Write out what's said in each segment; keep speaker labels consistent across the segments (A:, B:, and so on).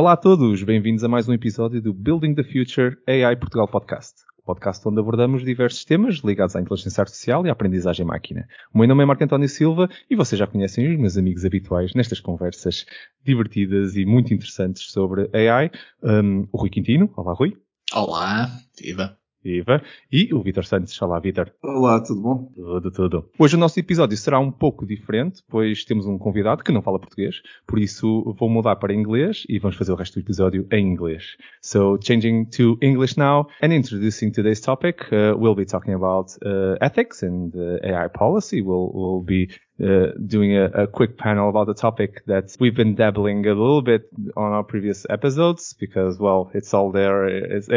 A: Olá a todos, bem-vindos a mais um episódio do Building the Future AI Portugal Podcast. Podcast onde abordamos diversos temas ligados à inteligência artificial e à aprendizagem máquina. O meu nome é Marco António Silva e vocês já conhecem os meus amigos habituais nestas conversas divertidas e muito interessantes sobre AI. Um, o Rui Quintino. Olá, Rui.
B: Olá, viva.
A: Viva. E o Vitor Santos. Olá, Vitor.
C: Olá, tudo bom?
A: Tudo, tudo. Hoje o nosso episódio será um pouco diferente, pois temos um convidado que não fala português, por isso vou mudar para inglês e vamos fazer o resto do episódio em inglês. So, changing to English now and introducing today's topic, uh, we'll be talking about uh, ethics and uh, AI policy. We'll, we'll be uh, doing a, a, quick panel about the topic that we've been dabbling a little bit on our previous episodes because, well, it's all there. It's,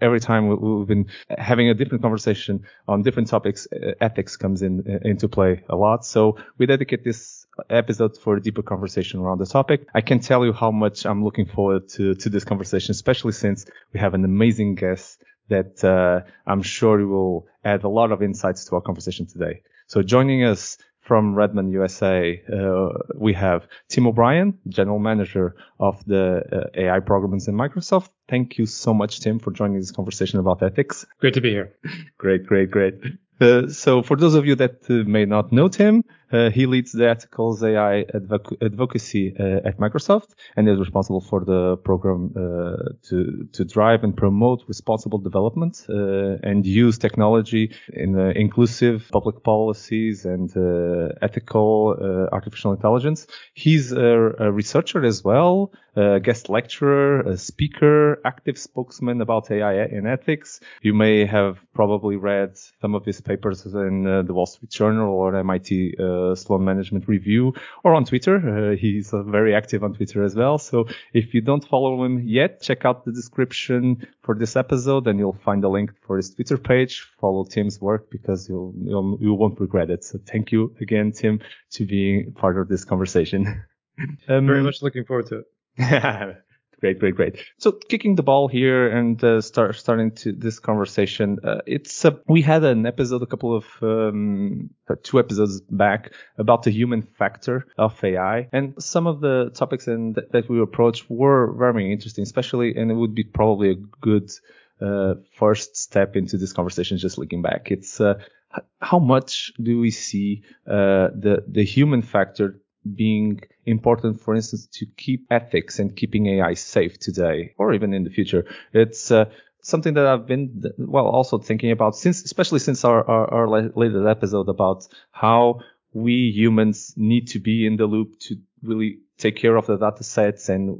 A: every time we've been having a different conversation on different topics, ethics comes in into play a lot. So we dedicate this episode for a deeper conversation around the topic. I can tell you how much I'm looking forward to to this conversation, especially since we have an amazing guest that uh, I'm sure will add a lot of insights to our conversation today. So joining us from Redmond, USA, uh, we have Tim O'Brien, General Manager of the uh, AI programs in Microsoft. Thank you so much, Tim, for joining this conversation about ethics.
D: Great to be here.
A: great, great, great. Uh, so for those of you that uh, may not know Tim, uh, he leads the Ethicals AI advoc- advocacy uh, at Microsoft and is responsible for the program uh, to to drive and promote responsible development uh, and use technology in inclusive public policies and ethical artificial intelligence. He's a, a researcher as well, a guest lecturer, a speaker, active spokesman about AI and ethics. You may have probably read some of his papers in the Wall Street Journal or MIT Sloan Management Review or on Twitter. Uh, he's uh, very active on Twitter as well. So if you don't follow him yet, check out the description for this episode and you'll find a link for his Twitter page. Follow Tim's work because you'll, you'll you won't regret it. So thank you again, Tim, to being part of this conversation.
D: um, very much looking forward to it.
A: Great, great, great. So kicking the ball here and uh, start starting to this conversation. Uh, it's uh, we had an episode a couple of um, uh, two episodes back about the human factor of AI, and some of the topics in th- that we approached were very interesting, especially, and it would be probably a good uh, first step into this conversation. Just looking back, it's uh, how much do we see the the human factor being important, for instance, to keep ethics and keeping AI safe today or even in the future. It's uh, something that I've been, well, also thinking about since, especially since our, our, our latest episode about how we humans need to be in the loop to really take care of the data sets and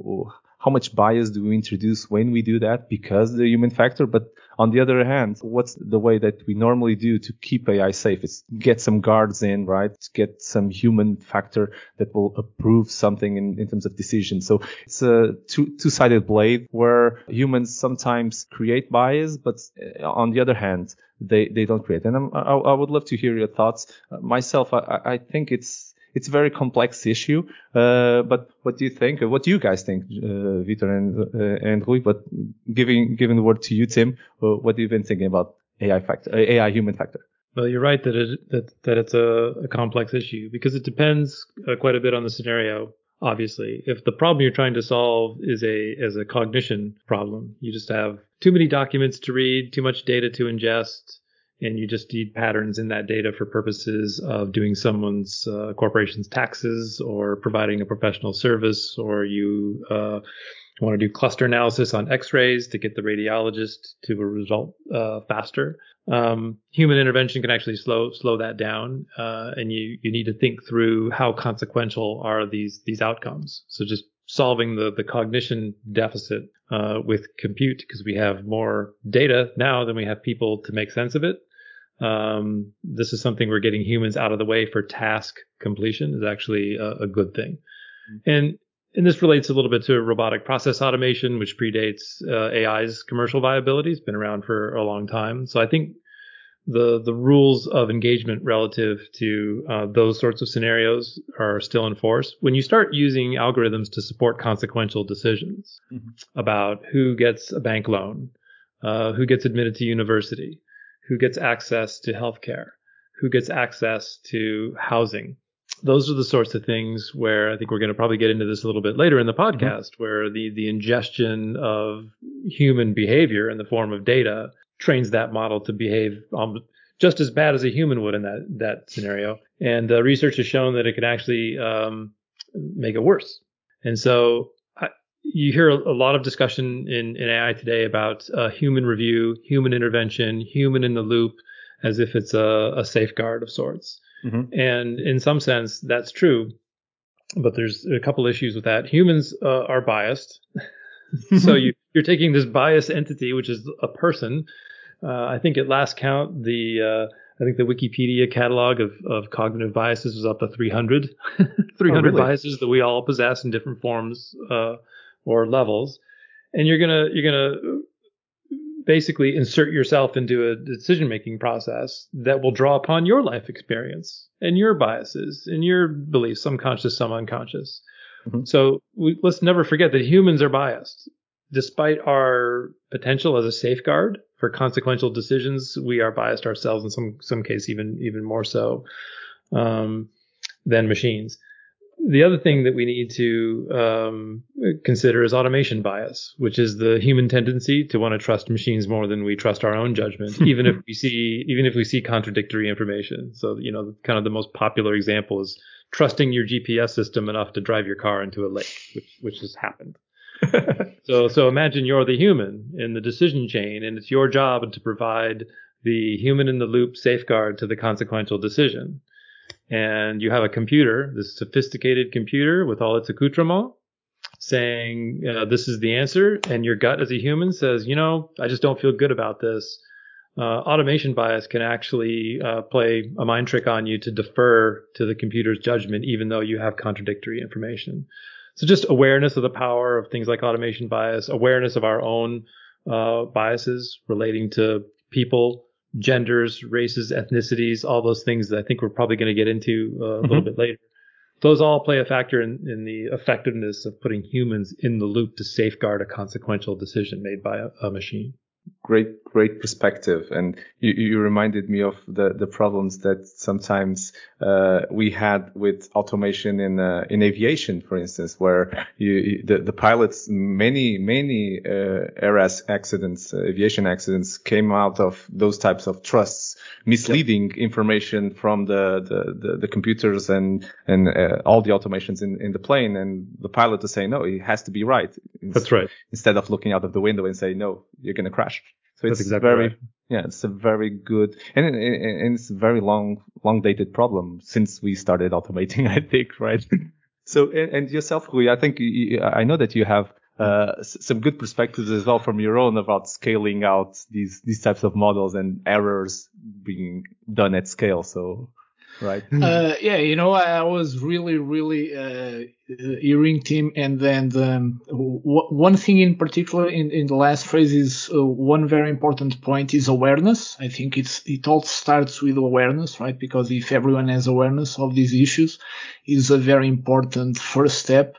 A: how much bias do we introduce when we do that? Because the human factor but on the other hand what's the way that we normally do to keep ai safe? Is get some guards in right? Get some human factor that will approve something in, in terms of decision. So it's a two, two-sided blade where humans sometimes create bias but uh, on the other hand they, they don't create. And I, I would love to hear your thoughts. Uh, myself I, I think it's it's a very complex issue. Uh, but what do you think? What do you guys think, uh, Vitor and uh, and Rui? But giving giving the word to you, Tim, uh, what have you been thinking about AI factor, uh, AI human factor?
D: Well, you're right that it that that it's a, a complex issue because it depends uh, quite a bit on the scenario. Obviously, if the problem you're trying to solve is a is a cognition problem, you just have too many documents to read, too much data to ingest, and you just need patterns in that data for purposes of doing someone's uh, corporation's taxes or providing a professional service, or you uh, want to do cluster analysis on X-rays to get the radiologist to a result uh, faster. Um, human intervention can actually slow slow that down, uh, and you you need to think through how consequential are these these outcomes. So just solving the the cognition deficit uh, with compute because we have more data now than we have people to make sense of it. Um, this is something we're getting humans out of the way for task completion is actually a, a good thing. Mm-hmm. And and this relates a little bit to robotic process automation, which predates uh, AI's commercial viability. It's been around for a long time. So I think the the rules of engagement relative to uh, those sorts of scenarios are still in force. When you start using algorithms to support consequential decisions mm-hmm. about who gets a bank loan, uh, who gets admitted to university, who gets access to healthcare, who gets access to housing, those are the sorts of things where I think we're going to probably get into this a little bit later in the podcast, mm-hmm. where the the ingestion of human behavior in the form of data trains that model to behave um, just as bad as a human would in that that scenario. And uh, research has shown that it can actually um, make it worse. And so you hear a, lot of discussion in, in AI today about uh, human review, human intervention, human in the loop, as if it's a, a safeguard of sorts. Mm-hmm. And in some sense, that's true. But there's a couple issues with that. Humans uh, are biased. so you, you're taking this biased entity, which is a person. Uh, I think at last count, the uh, I think the Wikipedia catalog of, of cognitive biases was up to 300, 300 oh, really? biases that we all possess in different forms uh, or levels. And you're gonna you're gonna basically insert yourself into a decision making process that will draw upon your life experience and your biases and your beliefs, some conscious, some unconscious. Mm-hmm. So we, let's never forget that humans are biased. Despite our potential as a safeguard for consequential decisions, we are biased ourselves in some some case even even more so um, than machines the other thing that we need to um, consider is automation bias, which is the human tendency to want to trust machines more than we trust our own judgment, even if we see even if we see contradictory information. So you know, kind of the most popular example is trusting your GPS system enough to drive your car into a lake, which which has happened. so so imagine you're the human in the decision chain, and it's your job to provide the human in the loop safeguard to the consequential decision and you have a computer, this sophisticated computer with all its accoutrements, saying uh, this is the answer, and your gut as a human says, you know, I just don't feel good about this. Uh, automation bias can actually uh, play a mind trick on you to defer to the computer's judgment, even though you have contradictory information. So just awareness of the power of things like automation bias, awareness of our own uh, biases relating to people, genders, races, ethnicities, all those things that I think we're probably going to get into uh, a mm-hmm. little bit later. Those all play a factor in, in the effectiveness of putting humans in the loop to safeguard a consequential decision made by a, a machine
A: great great perspective. And you, you reminded me of the the problems that sometimes uh, we had with automation in uh, in aviation for instance where you, the, the pilots many many uh, air accidents uh, aviation accidents came out of those types of trusts misleading yep. information from the, the, the, the, computers and and uh, all the automations in, in the plane. And the pilot to say no it has to be right.
D: That's right.
A: Instead of looking out of the window and say no you're going to crash so it's exactly very right. yeah it's a very good and, and, and it's a very long long dated problem since we started automating i think right so and, and yourself Rui, i think you, i know that you have uh, some good perspectives as well from your own about scaling out these these types of models and errors being done at scale. So, right?
C: Uh, yeah, you know, I was really, really uh, hearing Tim, and then the, um, w- one thing in particular in, in the last phrase is uh, one very important point is awareness. I think it's it all starts with awareness, right? Because if everyone has awareness of these issues, is a very important first step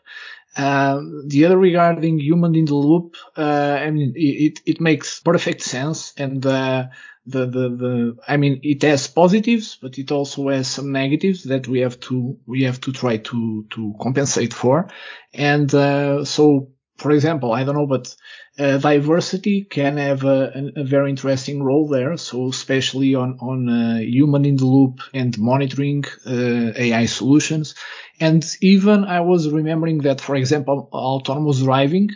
C: um, the other regarding human in the loop, uh, I mean, it, it makes perfect sense. And, uh, the, the, the, I mean, it has positives, but it also has some negatives that we have to, we have to try to, to compensate for. And, uh, so, for example, I don't know, but, uh, diversity can have a, a, very interesting role there. So especially on, on, uh, human in the loop and monitoring, uh, AI solutions. And even I was remembering that, for example, autonomous driving,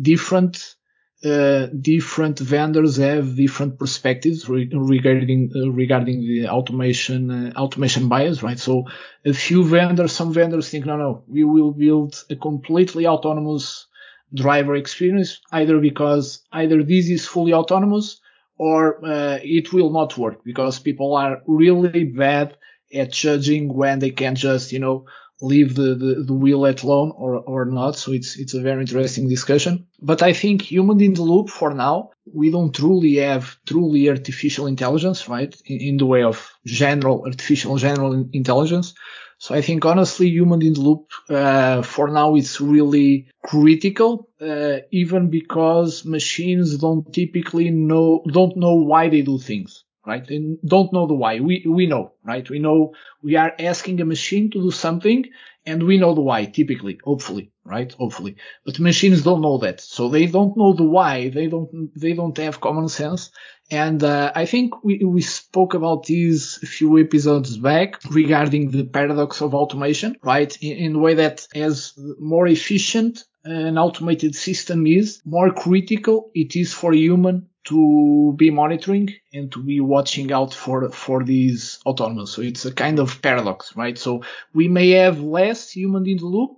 C: different uh, different vendors have different perspectives re- regarding uh, regarding the automation uh, automation bias, right? So a few vendors, some vendors think, no, no, we will build a completely autonomous driver experience, either because either this is fully autonomous or uh, it will not work because people are really bad at judging when they can just, you know, leave the, the, the wheel at alone or, or not. So it's, it's a very interesting discussion. But I think human in the loop for now, we don't truly have truly artificial intelligence, right? In, in the way of general artificial general intelligence. So I think honestly, human in the loop, uh, for now it's really critical, uh, even because machines don't typically know, don't know why they do things. Right? They don't know the why. We we know, right? We know we are asking a machine to do something, and we know the why typically, hopefully, right? Hopefully, but machines don't know that, so they don't know the why. They don't they don't have common sense. And uh, I think we we spoke about these a few episodes back regarding the paradox of automation, right? In, in the way that as more efficient an automated system is, more critical it is for a human to be monitoring and to be watching out for for these autonomous. So it's a kind of paradox, right? So we may have less human in the loop,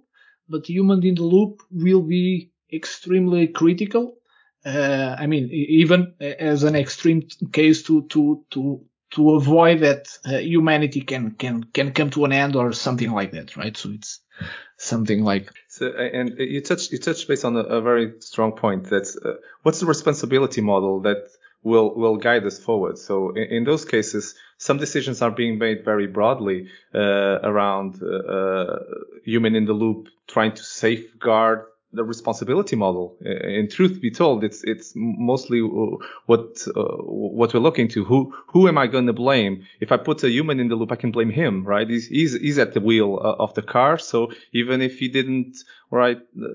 C: but human in the loop will be extremely critical. Uh, I mean, even as an extreme case to to to to avoid that uh, humanity can can can come to an end or something like that, right? So it's something like
A: so, and you touched you touched base on a, a very strong point. That's uh, what's the responsibility model that will will guide us forward. So in, in those cases, some decisions are being made very broadly uh, around uh, uh human in the loop, trying to safeguard the responsibility model. In truth be told, it's it's mostly what uh, what we're looking to. Who who am I going to blame? If I put a human in the loop, I can blame him, right? He's he's, he's at the wheel uh, of the car, so even if he didn't right uh,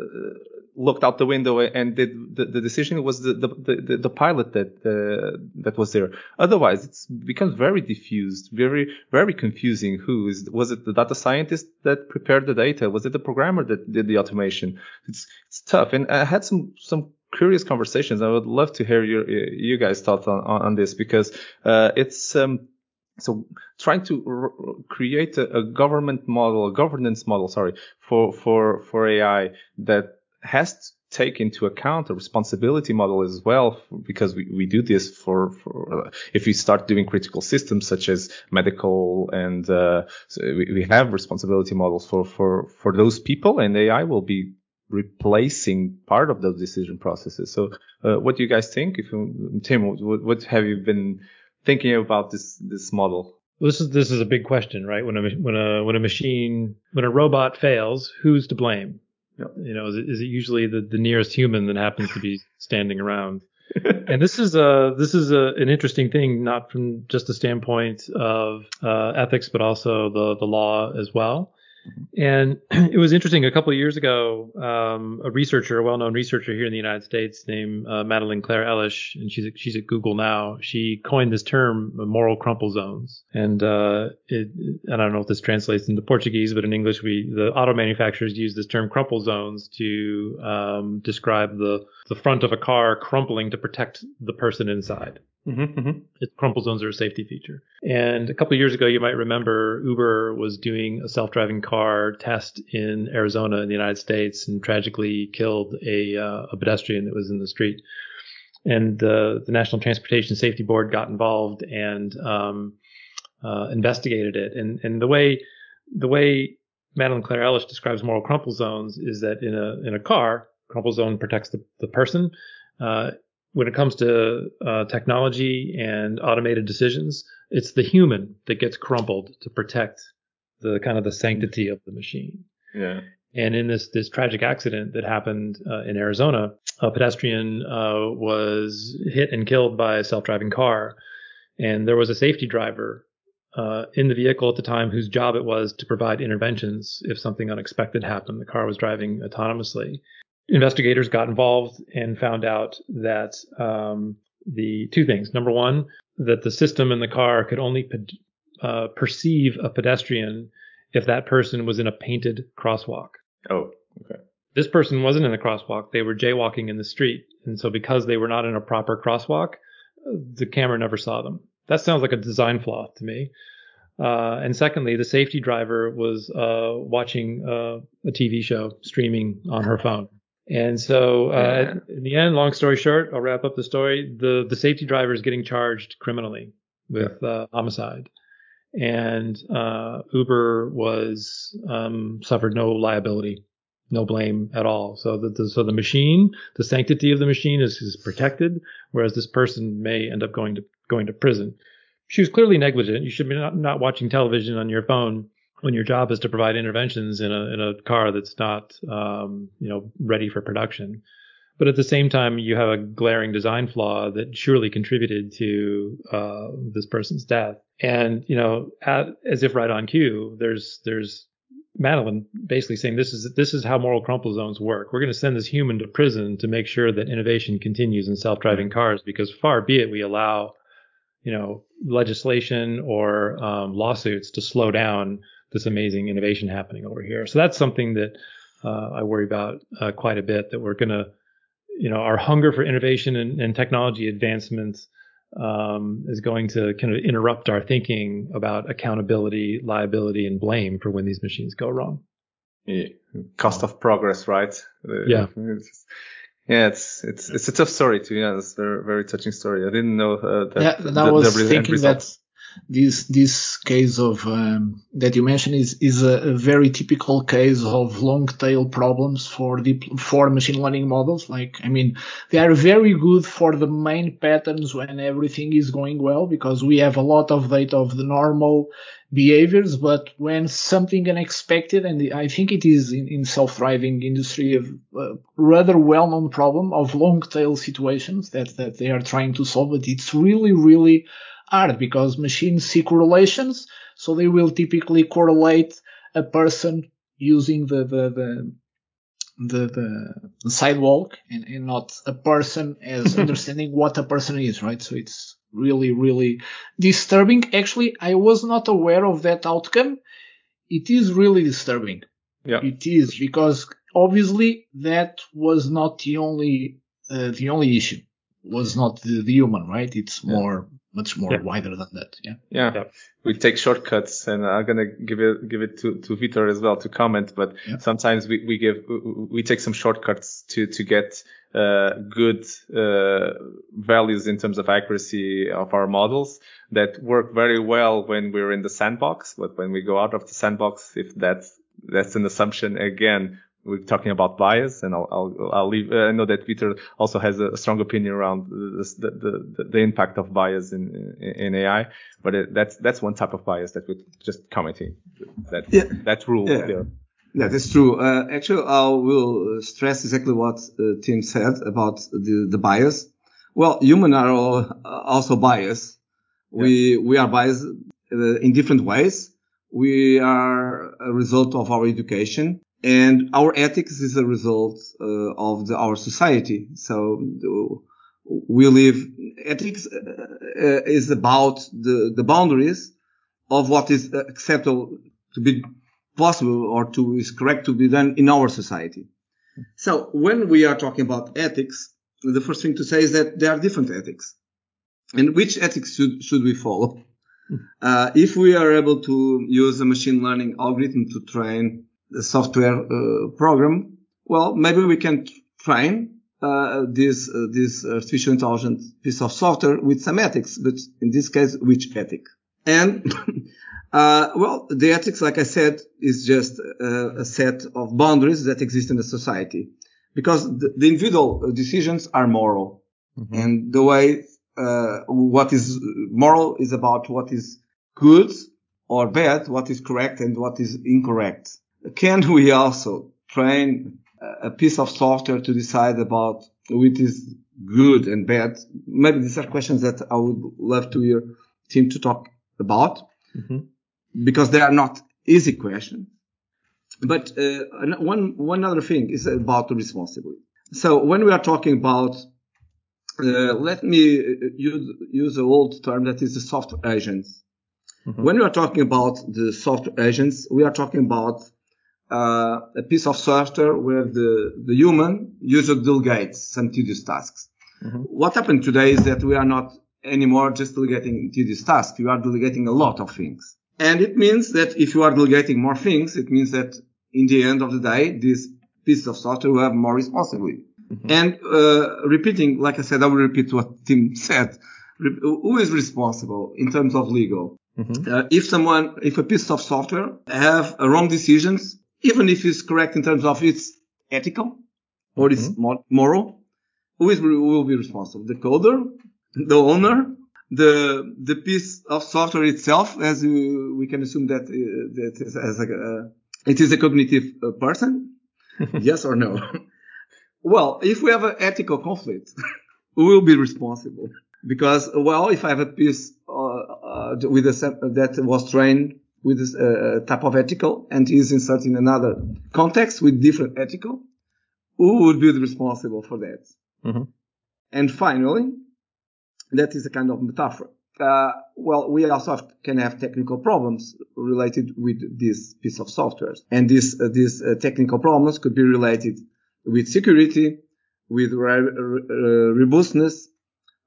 A: looked out the window and did the, the decision was the the, the, the pilot that uh, that was there. Otherwise, it's becomes very diffused, very very confusing. Who is was it the data scientist that prepared the data? Was it the programmer that did the automation? It's it's tough. And I had some some curious conversations. I would love to hear your you guys thoughts on on, on this because uh, it's um, so trying to r- create a, a, government model, a governance model, sorry, for for for AI that has to take into account a responsibility model as well, because we, we do this for, for uh, if we start doing critical systems such as medical and uh, so we, we have responsibility models for, for, for those people and AI will be replacing part of those decision processes. So, uh, what do you guys think? If you, Tim, what, what have you been thinking about this this model?
D: this is this is a big question, right? When a when a when a machine when a robot fails, who's to blame? Yep. You know, is it, is it usually the, the nearest human that happens to be standing around? and this is a this is a, an interesting thing, not from just the standpoint of uh, ethics, but also the the law as well. And it was interesting. A couple of years ago, um, a researcher, a well-known researcher here in the United States, named uh, Madeleine Clare Elish, and she's she's at Google now. She coined this term, moral crumple zones. And uh, it, I don't know if this translates into Portuguese, but in English, we the auto manufacturers use this term crumple zones to um, describe the the front of a car crumpling to protect the person inside. Mm-hmm, mm-hmm. It, crumple zones are a safety feature. And a couple of years ago, you might remember Uber was doing a self-driving car test in Arizona in the United States and tragically killed a, uh, a pedestrian that was in the street. And uh, the National Transportation Safety Board got involved and um, uh, investigated it. And and the way the way Madeleine Clare Elish describes moral crumple zones is that in a in a car, crumple zone protects the, the person. Uh, when it comes to uh, technology and automated decisions, it's the human that gets crumpled to protect the kind of the sanctity of the machine.
A: Yeah.
D: And in this this tragic accident that happened uh, in Arizona, a pedestrian uh, was hit and killed by a self-driving car, and there was a safety driver uh, in the vehicle at the time whose job it was to provide interventions if something unexpected happened. The car was driving autonomously, investigators got involved and found out that um, the two things. Number one, that the system in the car could only uh, perceive a pedestrian if that person was in a painted crosswalk.
A: Oh, okay.
D: This person wasn't in a crosswalk. They were jaywalking in the street. And so because they were not in a proper crosswalk, the camera never saw them. That sounds like a design flaw to me. Uh, and secondly, the safety driver was uh, watching uh, a TV show streaming on her phone. And so, uh, yeah. in the end, long story short, I'll wrap up the story. The the safety driver is getting charged criminally with yeah. uh, homicide, and uh, Uber was um, suffered no liability, no blame at all. So the, the, so the machine, the sanctity of the machine is, is protected, whereas this person may end up going to going to prison. She was clearly negligent. You should be not, not watching television on your phone when your job is to provide interventions in a in a car that's not um, you know ready for production. but at the same time, you have a glaring design flaw that surely contributed to uh, this person's death. And you know, at, as if right on cue, there's there's Madeleine basically saying this is this is how moral crumple zones work. We're going to send this human to prison to make sure that innovation continues in self-driving cars because far be it we allow, you know, legislation or um, lawsuits to slow down this amazing innovation happening over here. So that's something that uh, I worry about uh, quite a bit. That we're going to, you know, our hunger for innovation and, and technology advancements um, is going to kind of interrupt our thinking about accountability, liability, and blame for when these machines go wrong.
A: Yeah. Cost of progress, right? Uh,
D: Yeah.
A: It's, yeah, it's it's it's a tough story too. yeah, it's a very very touching story. I didn't know uh, that.
C: Yeah,
A: the,
C: was
A: the re- end
C: thinking
A: result-
C: that this this case of um, that you mentioned is is a, a very typical case of long tail problems for deep for machine learning models. Like, I mean, they are very good for the main patterns when everything is going well because we have a lot of data of the normal behaviors, but when something unexpected, and I think it is in, in self-driving industry a, rather well-known problem of long tail situations that, that they are trying to solve, but it's really, really hard because machines see correlations. So they will typically correlate a person using the, the, the, the, the sidewalk and, and not a person as understanding what a person is, right? So it's really, really disturbing. Actually, I was not aware of that outcome. It is really disturbing.
A: Yeah.
C: It is because obviously that was not the only, uh, the only issue was not the, the human, right? It's
A: Yeah.
C: more, much more
D: Yeah.
C: wider than that. Yeah.
A: Yeah,
D: Yep.
A: we take shortcuts, and I'm gonna give it give it to to Vitor as well to comment. But
C: Yeah.
A: sometimes we we give we take some shortcuts to to get uh, good uh, values in terms of accuracy of our models that work very well when we're in the sandbox. But when we go out of the sandbox, if that's that's an assumption again. We're talking about bias, and I'll I'll, I'll leave. Uh, I know that Peter also has a strong opinion around this, the, the the impact of bias in in, in AI but it, that's that's one type of bias that we're just commenting. That
E: Yeah.
A: that rule
E: Yeah.
A: there.
E: Yeah, that's true. Uh, actually, I will stress exactly what uh, Tim said about the, the bias. Well, humans are all, also biased. We, we are biased uh, in different ways. We are a result of our education and our ethics is a result uh, of the, our society. So we live, ethics uh, uh, is about the, the boundaries of what is acceptable to be possible or to is correct to be done in our society. So when we are talking about ethics, the first thing to say is that there are different ethics. And which ethics should, should we follow? Uh, if we are able to use a machine learning algorithm to train software uh, program, well, maybe we can train uh, this uh, this artificial intelligence piece of software with some ethics, but in this case, which ethic? And uh, well, the ethics, like I said, is just uh, a set of boundaries that exist in the society, because the, the individual decisions are moral, and the way uh, what is moral is about what is good or bad, what is correct and what is incorrect. Can we also train a piece of software to decide about which is good and bad? Maybe these are questions that I would love to hear Tim to talk about because they are not easy questions. But uh, one one other thing is about the responsibility. So when we are talking about uh, let me use use an old term that is the software agents. When we are talking about the software agents, we are talking about uh, a piece of software where the, the human user delegates some tedious tasks. What happened today is that we are not anymore just delegating tedious tasks. We are delegating a lot of things. And it means that if you are delegating more things, it means that in the end of the day, this piece of software will have more responsibility. And uh, repeating, like I said, I will repeat what Tim said. Re- who is responsible in terms of legal? Uh, if someone, if a piece of software have wrong decisions, even if it's correct in terms of it's ethical or it's mo- moral, who is who will be responsible? The coder, the owner, the the piece of software itself, as we, we can assume that uh, that is, as a, uh, it is a cognitive uh, person, yes or no? Well, if we have an ethical conflict, we will be responsible because, well, if I have a piece uh, uh, with a that was trained with this uh, type of ethical and is inserted in another context with different ethical, who would be responsible for that?
A: Mm-hmm.
E: And finally, that is a kind of metaphor. Uh, well, we also have, can have technical problems related with this piece of software, and this uh, these uh, technical problems could be related with security, with re- re- robustness,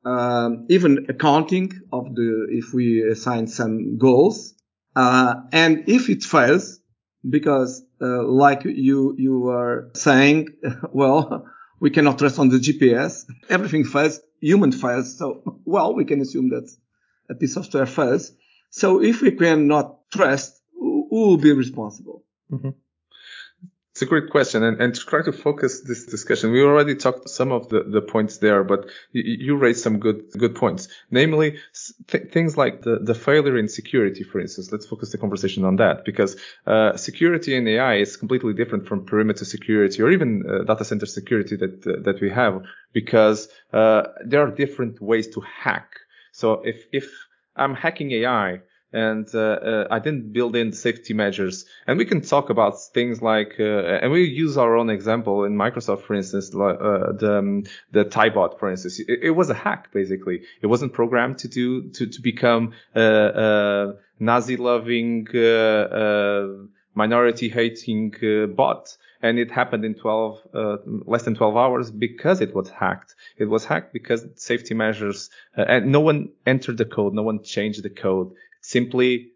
E: um, even accounting of the if we assign some goals, uh, and if it fails, because uh, like you you were saying, well, we cannot trust on the GPS. Everything fails. Human fails. So well, we can assume that a piece of software fails. So if we cannot trust, who will be responsible?
A: Mm-hmm. It's a great question, and, and to try to focus this discussion, we already talked some of the, the points there, but you, you raised some good good points, namely th- things like the, the failure in security, for instance. Let's focus the conversation on that because uh, security in AI is completely different from perimeter security or even uh, data center security that uh, that we have because uh, there are different ways to hack. So if if I'm hacking AI, and uh, uh, I didn't build in safety measures. And we can talk about things like, uh, and we use our own example in Microsoft, for instance, uh, the um, the Tay bot, for instance. It, it, was a hack basically. It wasn't programmed to do to to become a, Nazi-loving, uh, minority-hating bot. And it happened in 12, less than 12 hours because it was hacked. It was hacked because safety measures, and no one entered the code, no one changed the code simply,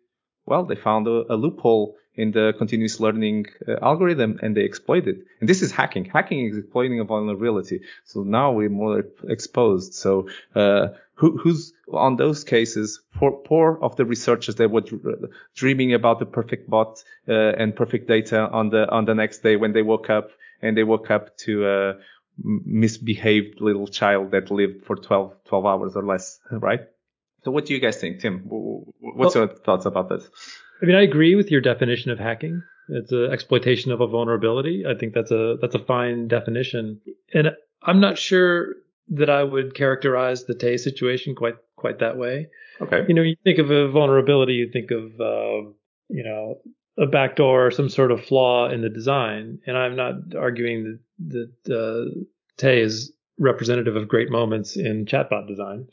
A: well, they found a, a loophole in the continuous learning uh, algorithm and they exploit it. And this is hacking. Hacking is exploiting a vulnerability. So now we're more exposed. So, uh, who, who's on those cases? Poor, poor of the researchers that were dreaming about the perfect bot, uh, and perfect data on the, on the next day when they woke up and they woke up to a misbehaved little child that lived for 12, 12 hours or less, right? So what do you guys think, Tim? What's well, your thoughts about this?
D: I mean, I agree with your definition of hacking. It's an exploitation of a vulnerability. I think that's a that's a fine definition, and I'm not sure that I would characterize the Tay situation quite quite that way.
A: Okay.
D: You know, you think of a vulnerability, you think of uh, you know a backdoor, or some sort of flaw in the design, and I'm not arguing that that uh, Tay is representative of great moments in chatbot design.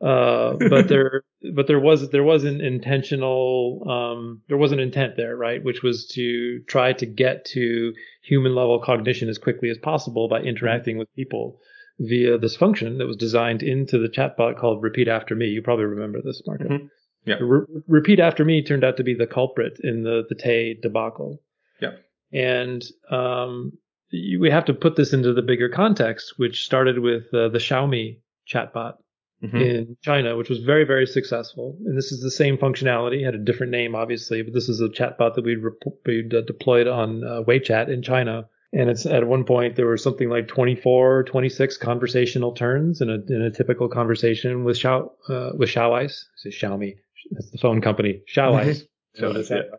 D: Uh, but there, but there was there was an intentional um, there was an intent there, right? Which was to try to get to human level cognition as quickly as possible by interacting with people via this function that was designed into the chatbot called Repeat After Me. You probably remember this, Marco.
A: Mm-hmm. Yeah.
D: Re- Repeat After Me turned out to be the culprit in the the Tay debacle.
A: Yeah.
D: And um, we have to put this into the bigger context, which started with uh, the Xiaomi chatbot mm-hmm. in China, which was very, very successful. And this is the same functionality, had a different name, obviously, but this is a chatbot that we'd, rep- we'd uh, deployed on uh, WeChat in China. And it's at one point there were something like 24, 26 conversational turns in a in a typical conversation with Xiao uh, with Xiaoice. Say Xiaomi, that's the phone company. Xiaoice. so that's it.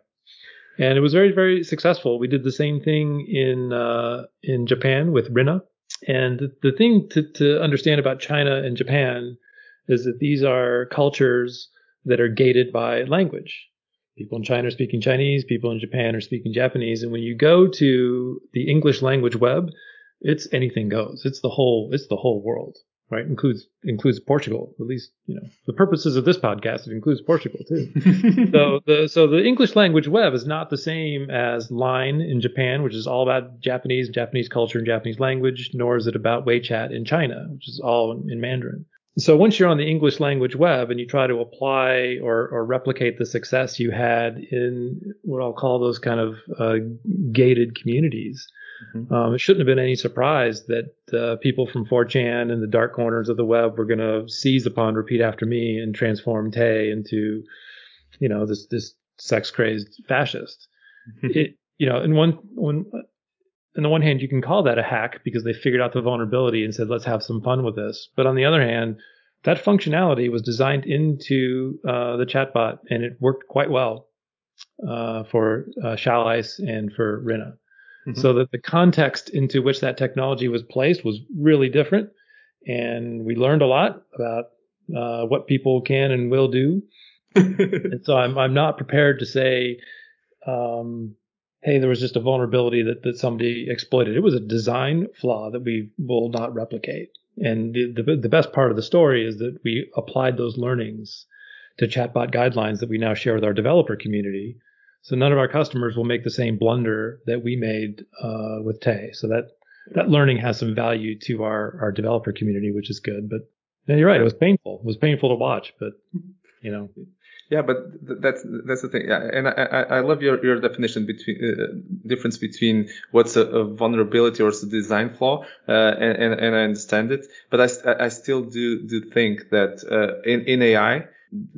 D: And it was very very successful. We did the same thing in uh, in Japan with Rinna. And the thing to, to understand about China and Japan is that these are cultures that are gated by language. People in China are speaking Chinese, people in Japan are speaking Japanese. And when you go to the English language web, it's anything goes. It's the whole, it's the whole world, right? Includes, includes Portugal, at least, you know, the purposes of this podcast, it includes Portugal too. so the, so the English language web is not the same as Line in Japan, which is all about Japanese, Japanese culture and Japanese language, nor is it about WeChat in China, which is all in Mandarin. So once you're on the English language web and you try to apply or, or replicate the success you had in what I'll call those kind of uh, gated communities, mm-hmm. um, it shouldn't have been any surprise that uh, people from 4chan and the dark corners of the web were going to seize upon repeat after me and transform Tay into, you know, this this sex crazed fascist. It, you know, in one one on the one hand, you can call that a hack because they figured out the vulnerability and said, let's have some fun with this. But on the other hand, that functionality was designed into uh, the chatbot and it worked quite well uh, for uh, Xiaoice and for Rinna.
A: Mhm.
D: So that the context into which that technology was placed was really different. And we learned a lot about uh, what people can and will do. and so I'm, I'm not prepared to say, um, hey, there was just a vulnerability that, that somebody exploited. It was a design flaw that we will not replicate. And the, the, the best part of the story is that we applied those learnings to chatbot guidelines that we now share with our developer community. So none of our customers will make the same blunder that we made uh, with Tay. So that that learning has some value to our our developer community, which is good. But yeah, you're right. It was painful. It was painful to watch, but you know,
A: Yeah, but that's that's the thing. Yeah, and I I, love your, your definition between uh, difference between what's a, a vulnerability or a design flaw, uh, and, and and I understand it. But I I still do do think that uh, in in AI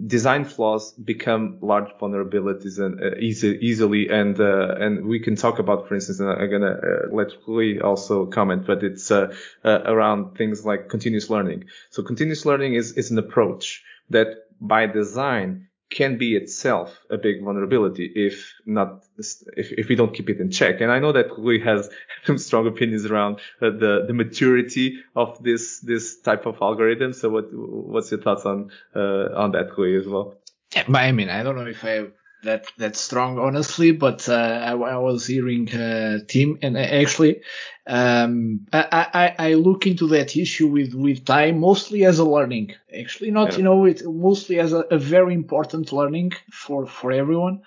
A: design flaws become large vulnerabilities and uh, easy, easily and uh, and we can talk about for instance and I'm gonna uh, let Rui also comment but it's uh, uh, around things like continuous learning so continuous learning is is an approach that by design can be itself a big vulnerability if not if, if we don't keep it in check. And i know that Rui has some strong opinions around uh, the the maturity of this this type of algorithm. So what what's your thoughts on uh, on that Rui as well?
C: Yeah, but I mean, I don't know if I have that that strong, honestly, but uh, I, I was hearing uh, Tim, and actually, um, I, I, I look into that issue with with time mostly as a learning. Actually, not
A: Yeah.
C: you know it mostly as a, a very important learning for for everyone,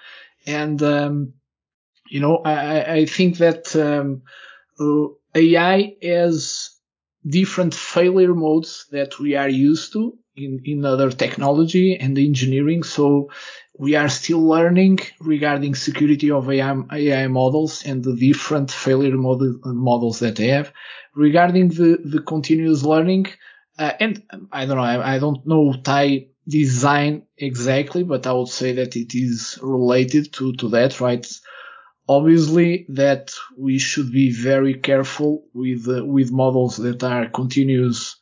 C: and um, you know I I- I think that um, uh, AI has different failure modes that we are used to in, in other technology and engineering. So we are still learning regarding security of AI, AI models and the different failure model, models that they have. Regarding the, the continuous learning, uh, and um, I don't know, I, I don't know Tay design exactly, but I would say that it is related to, to that, right? obviously that we should be very careful with uh, with models that are continuous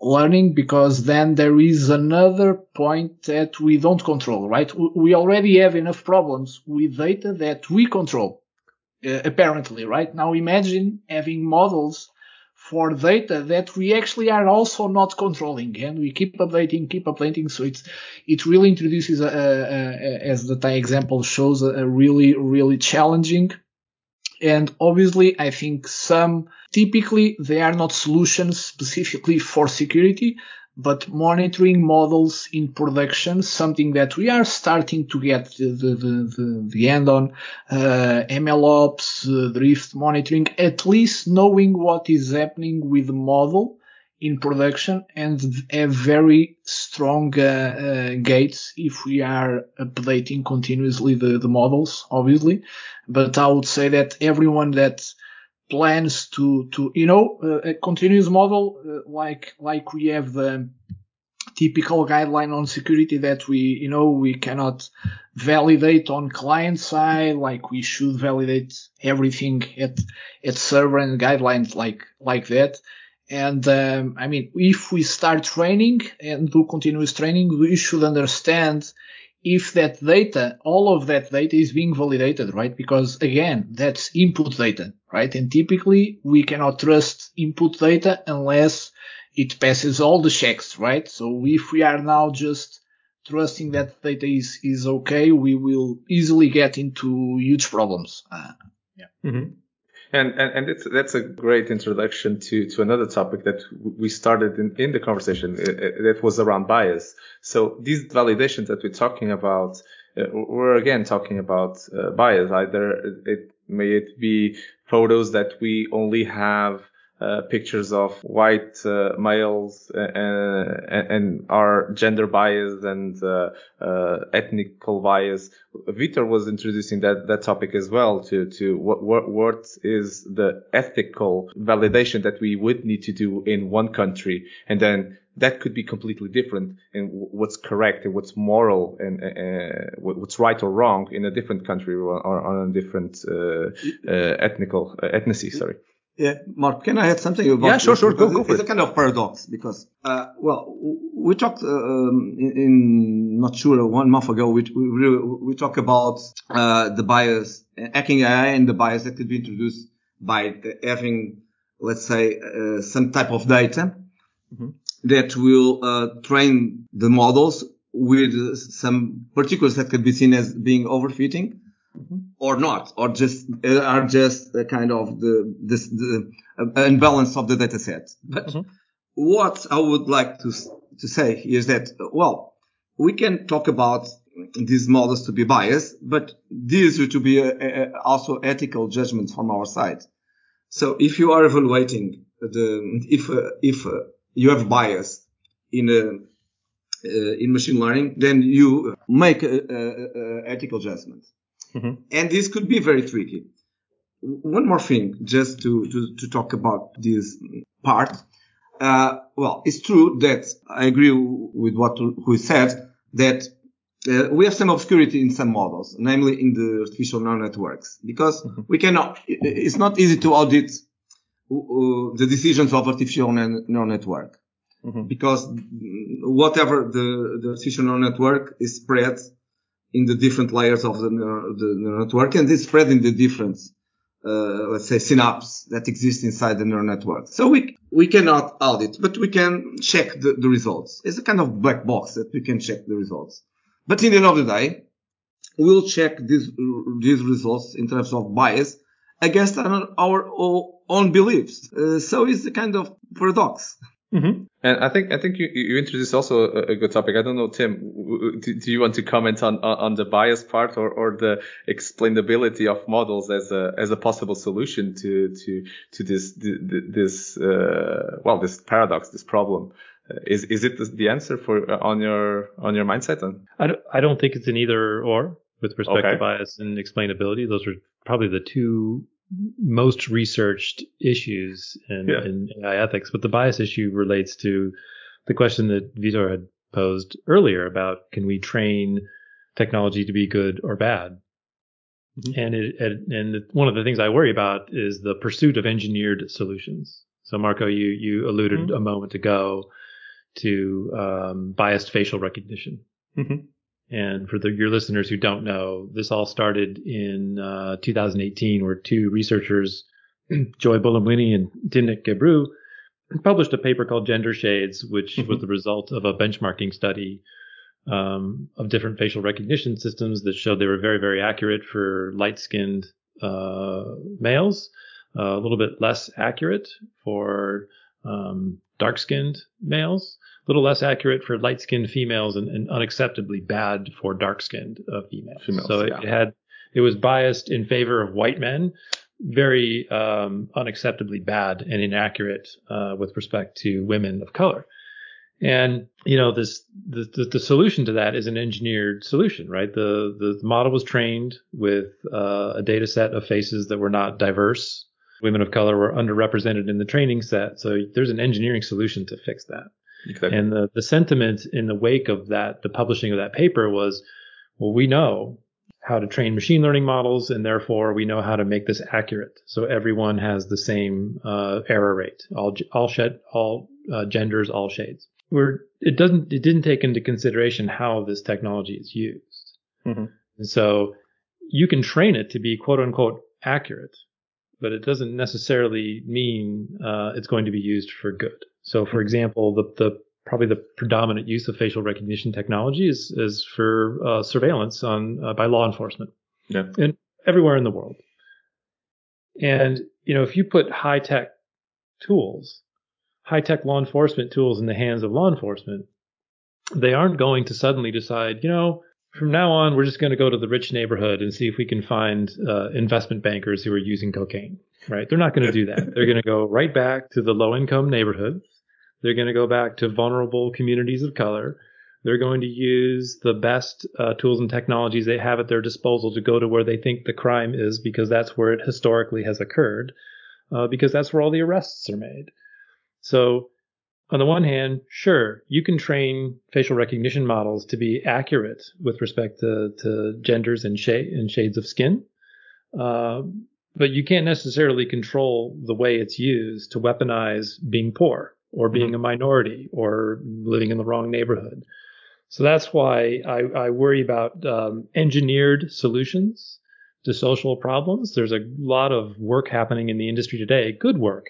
C: learning because then there is another point that we don't control right? We already have enough problems with data that we control uh, apparently right? Now imagine having models for data that we actually are also not controlling and we keep updating keep updating. So it's it really introduces a, a, a, as the example shows a really really challenging and obviously i think some typically they are not solutions specifically for security but monitoring models in production something that we are starting to get the the the, the, end on uh, mlops uh, drift monitoring at least knowing what is happening with the model in production and have very strong uh, uh, gates if we are updating continuously the, the models, obviously. But I would say that everyone that plans to, to, you know, uh, a continuous model, uh, like, like we have the typical guideline on security that we, you know, we cannot validate on client side, like we should validate everything at, at server and guidelines like, like that. And um, I mean, if we start training and do continuous training, we should understand if that data, all of that data is being validated, right? Because again, that's input data, right? And typically we cannot trust input data unless it passes all the checks, right? So if we are now just trusting that data is, is okay, we will easily get into huge problems. Uh,
A: Mm-hmm. And, and and it's that's a great introduction to to another topic that we started in, in the conversation uh, that was around bias. So these validations that we're talking about, uh, we're again talking about uh, bias. Either it may it be photos that we only have uh, pictures of white uh, males and, and are gender biased and uh, uh, ethnical bias. Vitor was introducing that, that topic as well to, to what, what, what is the ethical validation that we would need to do in one country. And then that could be completely different in what's correct and what's moral and uh, what's right or wrong in a different country or, on a different uh, ethnical ethnicity. Sorry.
E: Yeah, Mark, can I add something about
A: Yeah, sure, sure. Go, go
E: it-
A: for
E: It's
A: it.
E: a kind of paradox because, uh, well, we talked uh, um, in, in not sure one month ago. We we, we talked about uh, the bias, hacking AI, and the bias that could be introduced by having, let's say, uh, some type of data
A: Mhm.
E: that will uh, train the models with some particulars that could be seen as being overfitting. Or not, or just uh, are just a kind of the this the uh, imbalance of the data set. But
A: Mhm.
E: what I would like to to say is that well, we can talk about these models to be biased, but these are to be a, a, also ethical judgments from our side. So if you are evaluating the if uh, if uh, you have bias in a uh, in machine learning, then you make a, ethical judgment,
A: Mhm.
E: and this could be very tricky. One more thing, just to to, to talk about this part. Uh, well, it's true that I agree with what who said that uh, we have some obscurity in some models, namely in the artificial neural networks, because
A: Mhm.
E: we cannot. It's not easy to audit uh, the decisions of artificial neural network
A: Mhm.
E: because whatever the, the artificial neural network is spread in the different layers of the, neur- the neural network and is spread in the different, uh, let's say synapses that exist inside the neural network. So we, we cannot audit, but we can check the, the results. It's a kind of black box that we can check the results. But in the end of the day, we'll check these, these results in terms of bias against our, our own beliefs. Uh, so it's a kind of paradox.
A: Mm-hmm. And I think I think you, you introduced also a, a good topic. I don't know, Tim. Do, do you want to comment on, on the bias part or, or the explainability of models as a as a possible solution to to to this this uh, well this paradox this problem? Uh, is is it the, answer for uh, on your on your mindset? And
D: I don't, I don't think it's an either or with respect
A: Okay.
D: to bias and explainability. Those are probably the two most researched issues in,
A: Yeah.
D: in AI ethics. But the bias issue relates to the question that Vitor had posed earlier about can we train technology to be good or bad?
A: Mhm.
D: And it, and, one of the things I worry about is the pursuit of engineered solutions. So Marco, you you alluded
A: Mhm.
D: a moment ago to um, biased facial recognition.
A: Mhm.
D: And for the, your listeners who don't know, this all started in uh, 2018, where two researchers, Joy Buolamwini and Timnit Gebru, published a paper called Gender Shades, which was
A: Mhm.
D: the result of a benchmarking study um, of different facial recognition systems that showed they were very, very accurate for light-skinned uh, males, uh, a little bit less accurate for um, dark-skinned males, a little less accurate for light-skinned females, and, and unacceptably bad for dark-skinned uh, females.
A: Females,
D: so it,
A: yeah.
D: it had it was biased in favor of white men, very um, unacceptably bad and inaccurate uh, with respect to women of color. And you know this the, the the solution to that is an engineered solution, right? The the model was trained with uh, a data set of faces that were not diverse. Women of color were underrepresented in the training set, so there's an engineering solution to fix that.
A: Exactly.
D: And the, the sentiment in the wake of that, the publishing of that paper was, well, we know how to train machine learning models, and therefore we know how to make this accurate. So everyone has the same uh, error rate, all all shed, all uh, genders, all shades. Where it doesn't, it didn't take into consideration how this technology is used.
A: Mhm.
D: And so you can train it to be quote unquote accurate, but it doesn't necessarily mean uh, it's going to be used for good. So, for example, the, the probably the predominant use of facial recognition technology is is for uh, surveillance on uh, by law enforcement
A: Yeah.
D: and everywhere in the world. And you know, if you put high tech tools, high tech law enforcement tools in the hands of law enforcement, they aren't going to suddenly decide, you know, from now on, we're just going to go to the rich neighborhood and see if we can find uh, investment bankers who are using cocaine. Right? They're not going to do that. They're going to go right back to the low income neighborhoods. They're going to go back to vulnerable communities of color. They're going to use the best uh, tools and technologies they have at their disposal to go to where they think the crime is because that's where it historically has occurred, uh, because that's where all the arrests are made. So, on the one hand, sure, you can train facial recognition models to be accurate with respect to, to genders and, and shades of skin. Uh, but you can't necessarily control the way it's used to weaponize being poor or being a minority or living in the wrong neighborhood. So that's why I, I worry about um, engineered solutions to social problems. There's a lot of work happening in the industry today, good work,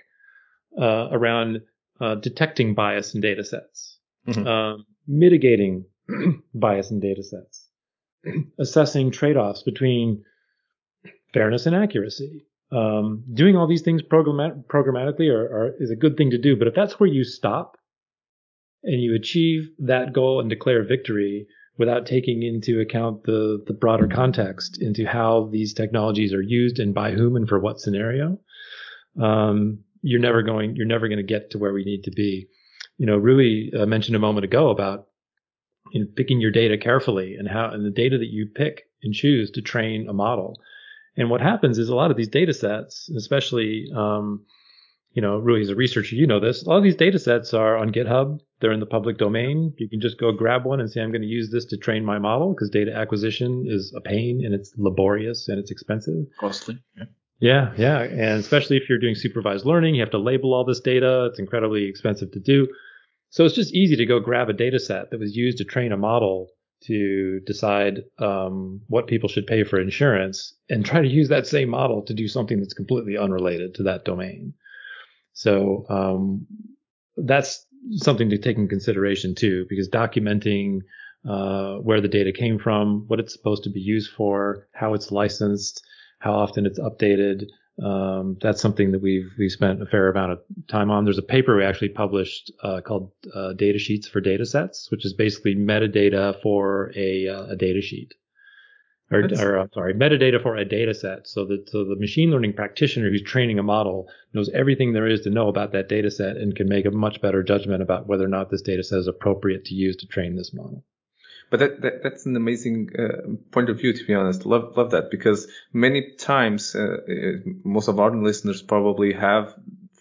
D: uh, around uh, detecting bias in data sets,
A: Mhm.
D: um, mitigating bias in data sets, assessing trade offs between fairness and accuracy. Um, doing all these things programmat- programmatically are, are, is a good thing to do, but if that's where you stop and you achieve that goal and declare victory without taking into account the, the broader context into how these technologies are used and by whom and for what scenario, um, you're never going you're never going to get to where we need to be. You know, Rui uh, mentioned a moment ago about picking your data carefully and how and the data that you pick and choose to train a model. And what happens is a lot of these data sets, especially, um, you know, Rui is a researcher, you know this. A lot of these data sets are on GitHub. They're in the public domain. You can just go grab one and say, I'm going to use this to train my model because data acquisition is a pain and it's laborious and it's expensive.
B: Costly. Yeah.
D: Yeah, yeah. And especially if you're doing supervised learning, you have to label all this data. It's incredibly expensive to do. So it's just easy to go grab a data set that was used to train a model to decide um, what people should pay for insurance and try to use that same model to do something that's completely unrelated to that domain. So um, that's something to take in consideration too, because documenting uh, where the data came from, what it's supposed to be used for, how it's licensed, how often it's updated. Um, that's something that we've we've spent a fair amount of time on. There's a paper we actually published uh, called uh, "Data Sheets for Data Sets," which is basically metadata for a uh, a data sheet, or, or sorry, metadata for a data set. So that so the machine learning practitioner who's training a model knows everything there is to know about that data set and can make a much better judgment about whether or not this data set is appropriate to use to train this model.
A: But that, that that's an amazing uh, point of view, to be honest. Love love that because many times uh, uh, most of our listeners probably have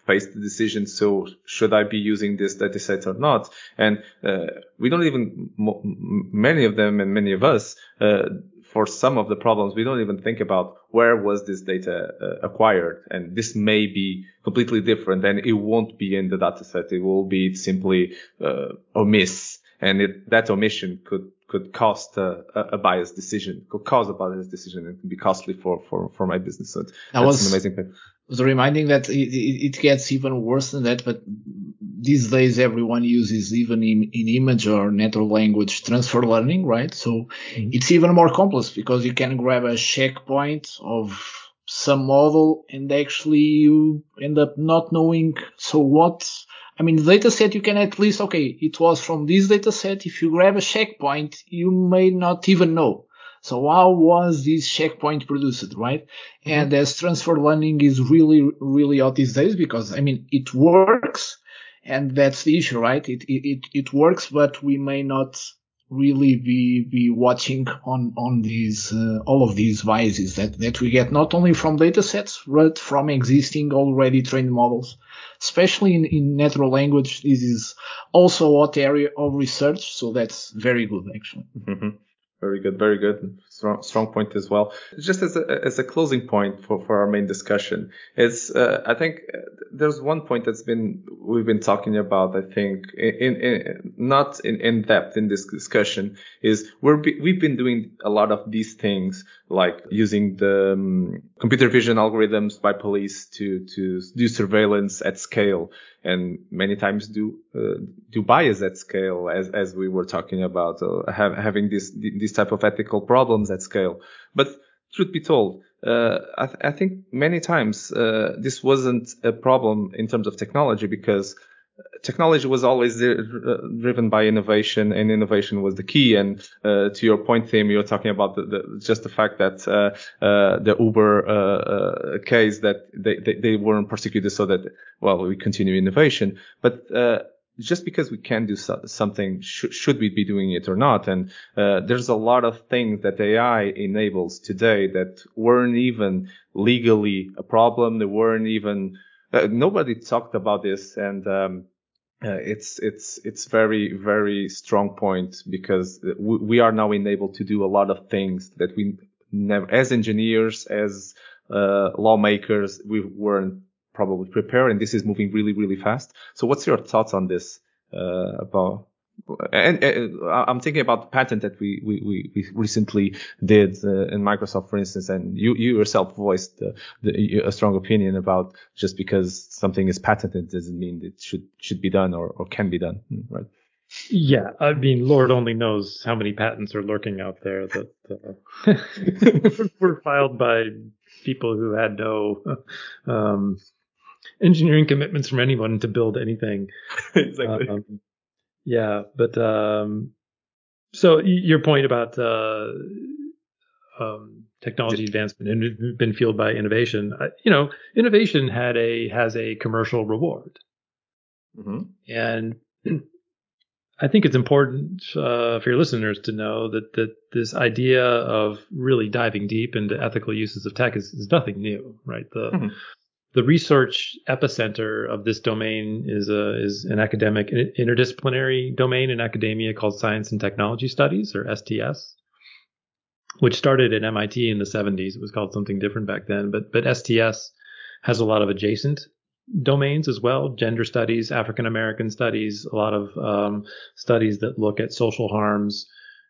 A: faced the decision. So should I be using this data set or not? And uh, we don't even many of them and many of us. Uh, for some of the problems, we don't even think about where was this data uh, acquired, and this may be completely different, and it won't be in the data set. It will be simply uh, omiss, and it, that omission could could cost a, a biased decision, could cause a biased decision, and could be costly for for for my business. So
C: That
A: that's
C: was
A: an amazing thing.
C: was reminding that it, it, it gets even worse than that, but these days everyone uses even in, in image or natural language transfer learning, right? So mm-hmm. it's even more complex because you can grab a checkpoint of some model and actually you end up not knowing so what I mean, the data set you can at least, okay, it was from this data set. If you grab a checkpoint, you may not even know. So how was this checkpoint produced, right? Mm-hmm. And as transfer learning is really, really out these days because, I mean, it works and that's the issue, right? It, it, it, it works, but we may not really be, be watching on, on these, uh, all of these biases that, that we get not only from data sets, but from existing already trained models especially in, in natural language. This is also a hot area of research, so that's very good actually.
A: hmm Very good, very good. Strong, strong point as well. Just as a, as a closing point for, for our main discussion, it's uh, I think uh, there's one point that's been we've been talking about. I think in, in not in, in depth in this discussion is we're we've been doing a lot of these things like using the um, computer vision algorithms by police to to do surveillance at scale and many times do uh, do bias at scale as as we were talking about uh, have, having this these type of ethical problems at scale. But truth be told uh, I, th- I think many times uh, this wasn't a problem in terms of technology because technology was always uh, driven by innovation and innovation was the key. And uh, to your point Tim you're talking about the, the, just the fact that uh, uh, the Uber uh, case that they, they, they, weren't prosecuted so that well we continue innovation. But just because we can do so, something sh- should we be doing it or not. And there's a lot of things that AI enables today that weren't even legally a problem. They weren't even uh, nobody talked about this. And um, uh, it's it's it's very very strong point because we, we, are now enabled to do a lot of things that we never as engineers as uh, lawmakers we weren't probably prepare, and this is moving really really fast so what's your thoughts on this uh, about and, uh, I'm thinking about the patent that we we, we recently did uh, in Microsoft, for instance, and you you yourself voiced the, a strong opinion about just because something is patented doesn't mean it should should be done or, or can be done, right?
D: Yeah, I mean, Lord only knows how many patents are lurking out there that uh, were filed by people who had no um, engineering commitments from anyone to build anything.
A: exactly.
D: Um, yeah, but um, so your point about uh, um, technology advancement and been fueled by innovation, you know, innovation had a has a commercial reward,
A: mm-hmm.
D: and I think it's important uh, for your listeners to know that that this idea of really diving deep into ethical uses of tech is, is nothing new, right? The mm-hmm the research epicenter of this domain is a is an academic interdisciplinary domain in academia called Science and Technology Studies or STS, which started at MIT in the 70s. It was called something different back then, but but STS has a lot of adjacent domains as well gender studies african american studies a lot of um, studies that look at social harms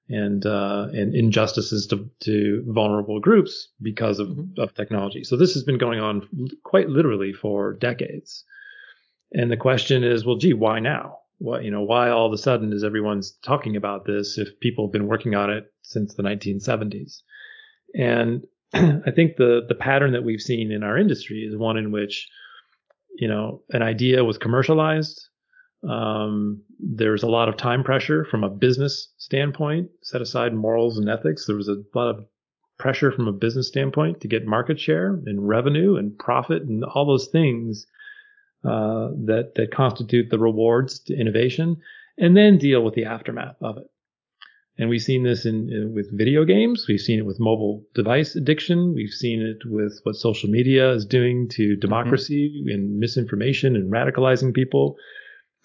D: and uh, and injustices to, to vulnerable groups because of, mm-hmm. of technology. So this has been going on quite literally for decades. And the question is, well, gee, why now? What you know, why all of a sudden is everyone's talking about this if people have been working on it since the 1970s? And I think the the pattern that we've seen in our industry is one in which, you know, an idea was commercialized, um, there's a lot of time pressure from a business standpoint. Set aside morals and ethics. There was a lot of pressure from a business standpoint to get market share and revenue and profit and all those things uh, that that constitute the rewards to innovation, and then deal with the aftermath of it. And we've seen this in, in, with video games. We've seen it with mobile device addiction. We've seen it with what social media is doing to mm-hmm. democracy mm-hmm. and misinformation and radicalizing people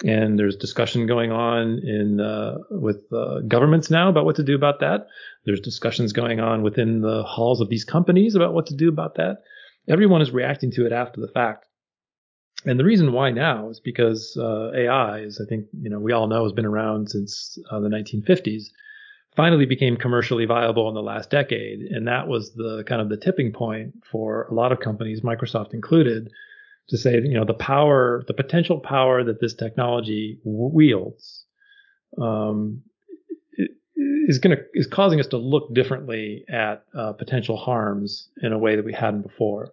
D: and there's discussion going on in uh, with uh, governments now about what to do about that. There's discussions going on within the halls of these companies about what to do about that. Everyone is reacting to it after the fact, and the reason why now is because uh, AI, as I think you know we all know, has been around since uh, the 1950s. Finally became commercially viable in the last decade, and that was the kind of the tipping point for a lot of companies, Microsoft included, to say, you know, the power, the potential power that this technology wields, um, is going to is causing us to look differently at uh, potential harms in a way that we hadn't before.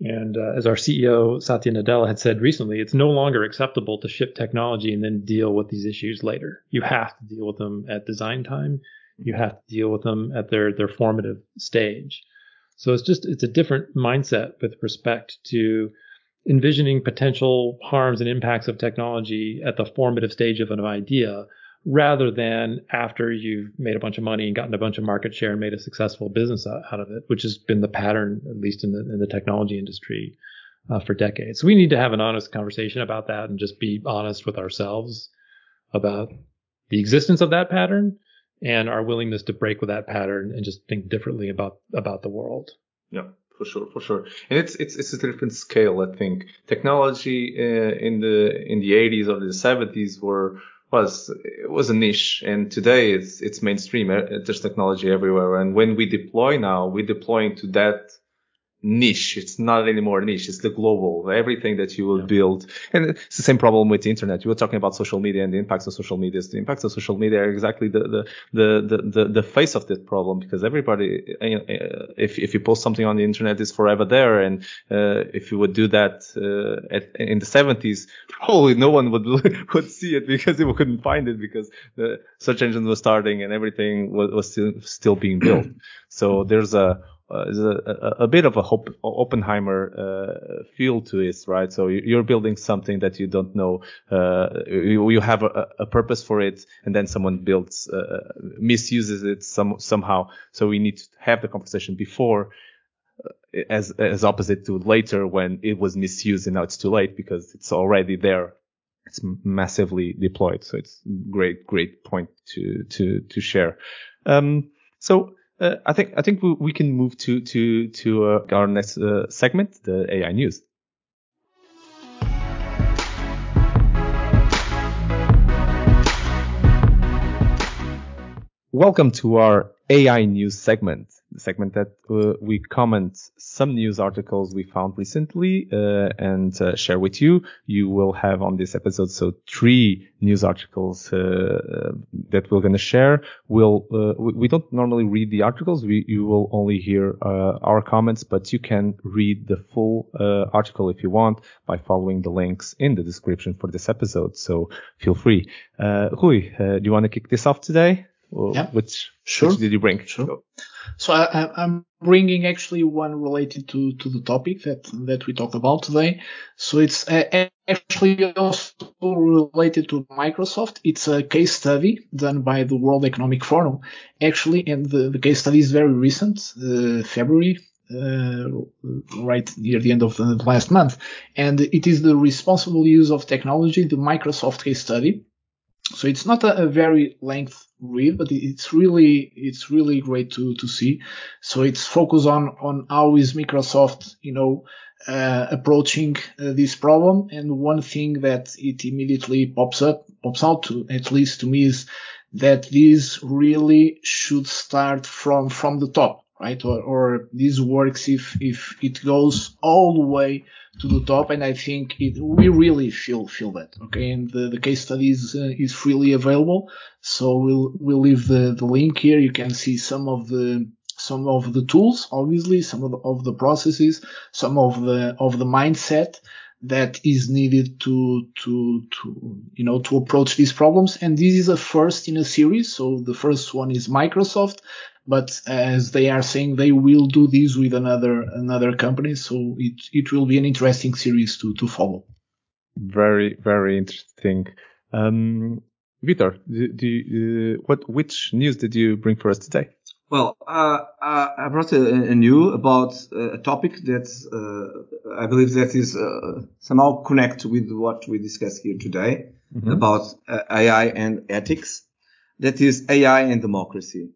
D: And uh, as our CEO Satya Nadella had said recently, it's no longer acceptable to ship technology and then deal with these issues later. You have to deal with them at design time. You have to deal with them at their their formative stage. So it's just it's a different mindset with respect to envisioning potential harms and impacts of technology at the formative stage of an idea rather than after you've made a bunch of money and gotten a bunch of market share and made a successful business out of it, which has been the pattern, at least in the, in the technology industry, uh, for decades. So we need to have an honest conversation about that and just be honest with ourselves about the existence of that pattern and our willingness to break with that pattern and just think differently about about the world.
A: Yeah for sure, for sure. And it's it's it's a different scale. I think technology uh, in the in the 80s or the 70s were was it was a niche, and today it's it's mainstream. Uh, there's technology everywhere, and when we deploy now, we deploy into that niche. It's not anymore niche. It's the global, everything that you will yeah. build. And it's the same problem with the internet. You were talking about social media and the impacts of social media. The impacts of social media are exactly the, the, the, the, the face of that problem because everybody, uh, if, if you post something on the internet, it's forever there. And, uh, if you would do that, uh, at, in the seventies, probably no one would, would see it because they couldn't find it because the search engine was starting and everything was, was still, still being built. So there's a, uh, is a, a, a, bit of a Oppenheimer uh, feel to it, right? So you're building something that you don't know, uh, you, you, have a, a, purpose for it, and then someone builds, uh, misuses it some, somehow. So we need to have the conversation before, uh, as as opposite to later when it was misused and now it's too late because it's already there. It's massively deployed. So it's great, great point to to to share. Um, so uh, I think I think we, we can move to to to uh, our next uh, segment, the AI news. Welcome to our AI news segment, the segment that uh, we comment some news articles we found recently uh, and uh, share with you. You will have on this episode so three news articles uh, uh, that we're going to share. We'll uh, we, we, don't normally read the articles. We you will only hear our comments, but you can read the full article if you want by following the links in the description for this episode. So feel free. Rui, do you want to kick this off today?
C: Yeah.
A: Which,
C: sure.
A: which did you bring?
C: Sure. So I, am bringing actually one related to, to the topic that, that we talked about today. So it's uh, actually also related to Microsoft. It's a case study done by the World Economic Forum, actually, and the, the case study is very recent, uh, February. Uh, right near the end of the last month, and it is the responsible use of technology, the Microsoft case study, so it's not a, a, very length read, but it's really it's really great to to see. So it's focused on on how is Microsoft, you know, uh, approaching uh, this problem. And one thing that it immediately pops up pops out to at least to me is that this really should start from from the top right? Or, or this works if, if it goes all the way to the top. And I think it, we really feel, feel that. Okay. And the, the case study is, uh, is freely available. So we'll, we'll leave the, the link here. You can see some of the, some of the tools, obviously, some of the, of the processes, some of the, of the mindset that is needed to to to you know to approach these problems. And this is a first in a series. So the first one is microsoft but as they are saying they will do this with another another company. So it it will be an interesting series to to follow.
A: Very very interesting. Um Vitor, do, do uh, what which news did you bring for us today
E: well uh, uh I brought a, a new about uh, a topic that uh, I believe that is uh, somehow connect with what we discussed here today mm-hmm. about AI and ethics that is AI and democracy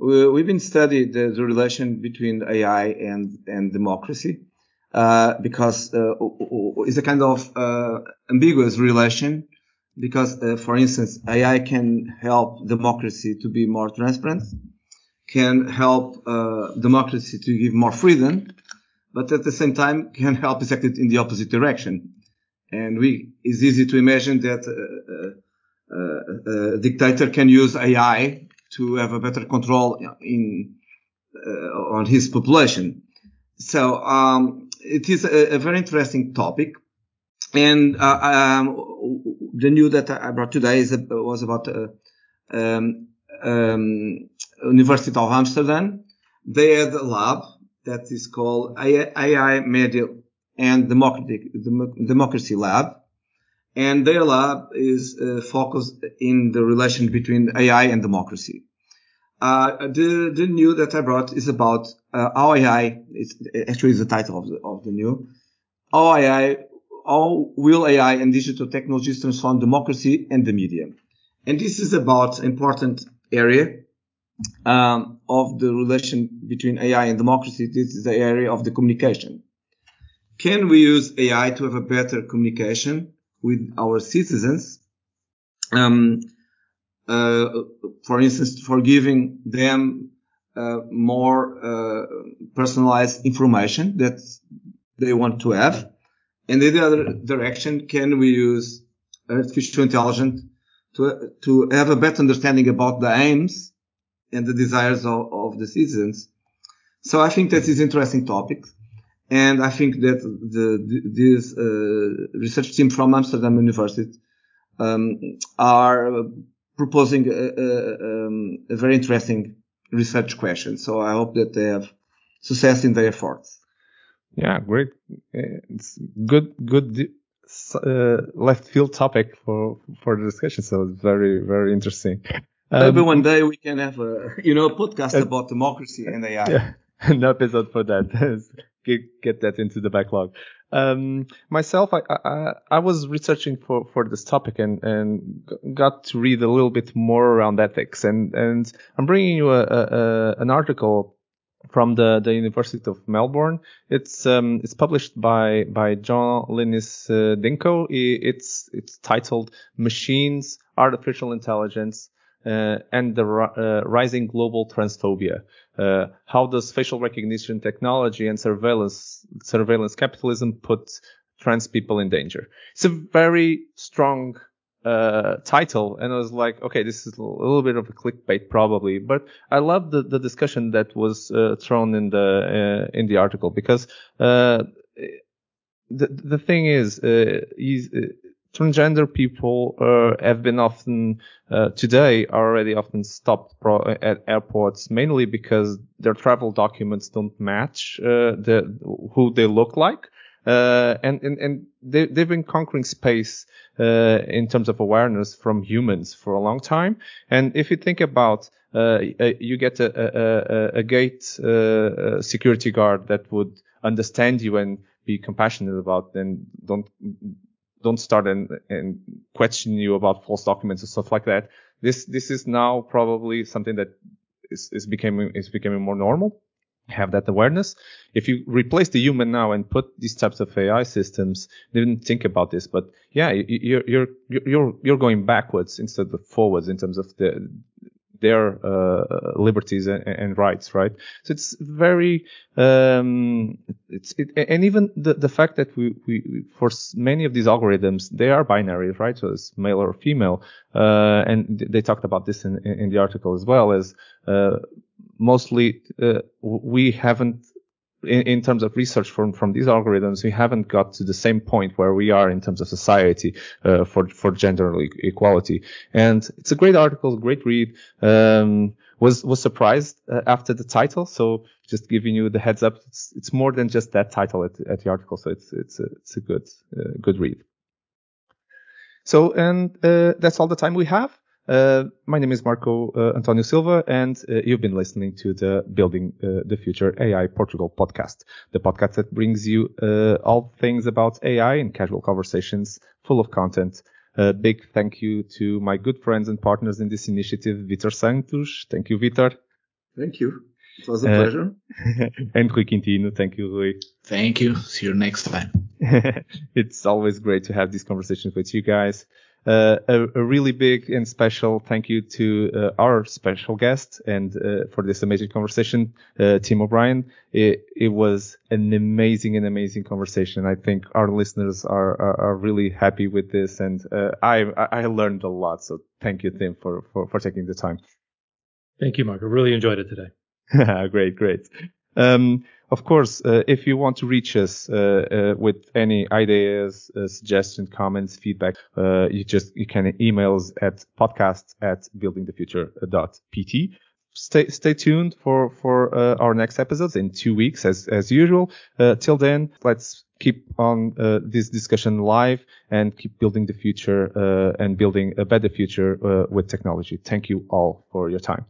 E: we've been studying the, the, relation between AI and, and democracy, uh, because, uh, it's a kind of, uh, ambiguous relation because, uh, for instance, AI can help democracy to be more transparent, can help, uh, democracy to give more freedom, but at the same time can help exactly in the opposite direction. And we, it's easy to imagine that, uh, a dictator can use AI to have a better control in uh, on his population. So um, it is a, a, very interesting topic, and uh, um, the news that I brought today is, was about uh, um, um, University of Amsterdam. They had a lab that is called AI Media and Democracy Lab and their lab is uh, focused in the relation between AI and democracy. Uh, the, the new that I brought is about uh, how AI, it's actually the title of the, of the new, how AI, how will AI and digital technologies transform democracy and the media. And this is about important area um, of the relation between AI and democracy. This is the area of the communication. Can we use AI to have a better communication with our citizens. Um, uh, for instance, for giving them uh, more uh, personalized information that they want to have. And in the other direction, can we use artificial intelligence to, to have a better understanding about the aims and the desires of, of the citizens? So I think that is interesting topic. And I think that the, this uh, research team from Amsterdam University um, are proposing a, a, um, a, very interesting research question. So I hope that they have success in their efforts.
A: Yeah, great. It's good, good uh, left field topic for for the discussion. So it's very, very interesting.
E: Um, Maybe one day we can have a you know podcast uh, about democracy and AI.
A: Yeah, an episode for that get, get that into the backlog. Um, myself, I, I, I was researching for, for this topic and, and got to read a little bit more around ethics. And, and I'm bringing you a, a, an article from the, the University of Melbourne. It's, um, it's published by, by John Linus uh, Dinko. It's, it's titled Machines, Artificial Intelligence, and the uh, rising global transphobia. Uh, how does facial recognition technology and surveillance surveillance capitalism put trans people in danger? It's a very strong uh, title, and I was like, okay, this is a little bit of a clickbait probably, but I love the, the discussion that was uh, thrown in the uh, in the article because uh, the the thing is, uh, transgender people have been often today are already often stopped pro- at airports mainly because their travel documents don't match the who they look like. Uh, and, and, and they, they've been conquering space, uh, in terms of awareness from humans for a long time. And if you think about, uh, you get a, a, a gate, uh, security guard that would understand you and be compassionate about and don't, don't start and, and question you about false documents and stuff like that. This, this is now probably something that is, is becoming, is becoming more normal have that awareness. If you replace the human now and put these types of AI systems, didn't think about this, but yeah, you're you're you're you're going backwards instead of forwards in terms of the their uh, liberties and, and, rights, right? So it's very, um, it's it, and even the the fact that we we for many of these algorithms they are binary, right? So it's male or female, uh, and they talked about this in in the article as well as. Uh, mostly uh, we haven't in, in, terms of research from, from these algorithms, we haven't got to the same point where we are in terms of society uh, for for gender equality. And it's a great article, great read. Um, was was surprised uh, after the title, so just giving you the heads up. It's, it's more than just that title at, at the article, so it's it's a, it's a good uh, good read. So and uh, that's all the time we have. Uh, my name is Marco uh, Antonio Silva, and uh, you've been listening to the Building uh, the Future AI Portugal podcast, the podcast that brings you uh, all things about AI and casual conversations full of content. A big thank you to my good friends and partners in this initiative, Vitor Santos. Thank you, Vitor.
E: Thank you. It was a pleasure.
A: and Rui Quintino. Thank you, Rui.
B: Thank you. See you next time.
A: it's always great to have these conversations with you guys. Uh, a, a, really big and special thank you to uh, our special guest and uh, for this amazing conversation, uh, Tim O'Brien. It, it, was an amazing and amazing conversation. I think our listeners are, are, are really happy with this, and uh, I I learned a lot. So thank you, Tim, for for, for taking the time.
D: Thank you, Mark. I really enjoyed it today.
A: great, great. Um, of course, uh, if you want to reach us uh, uh, with any ideas, uh, suggestions, comments, feedback, uh, you just you can email us at podcast at buildingthefuture.pt. Stay stay tuned for for uh, our next episodes in two weeks as as usual. till then, let's keep on this discussion live and keep building the future and building a better future with technology. Thank you all for your time.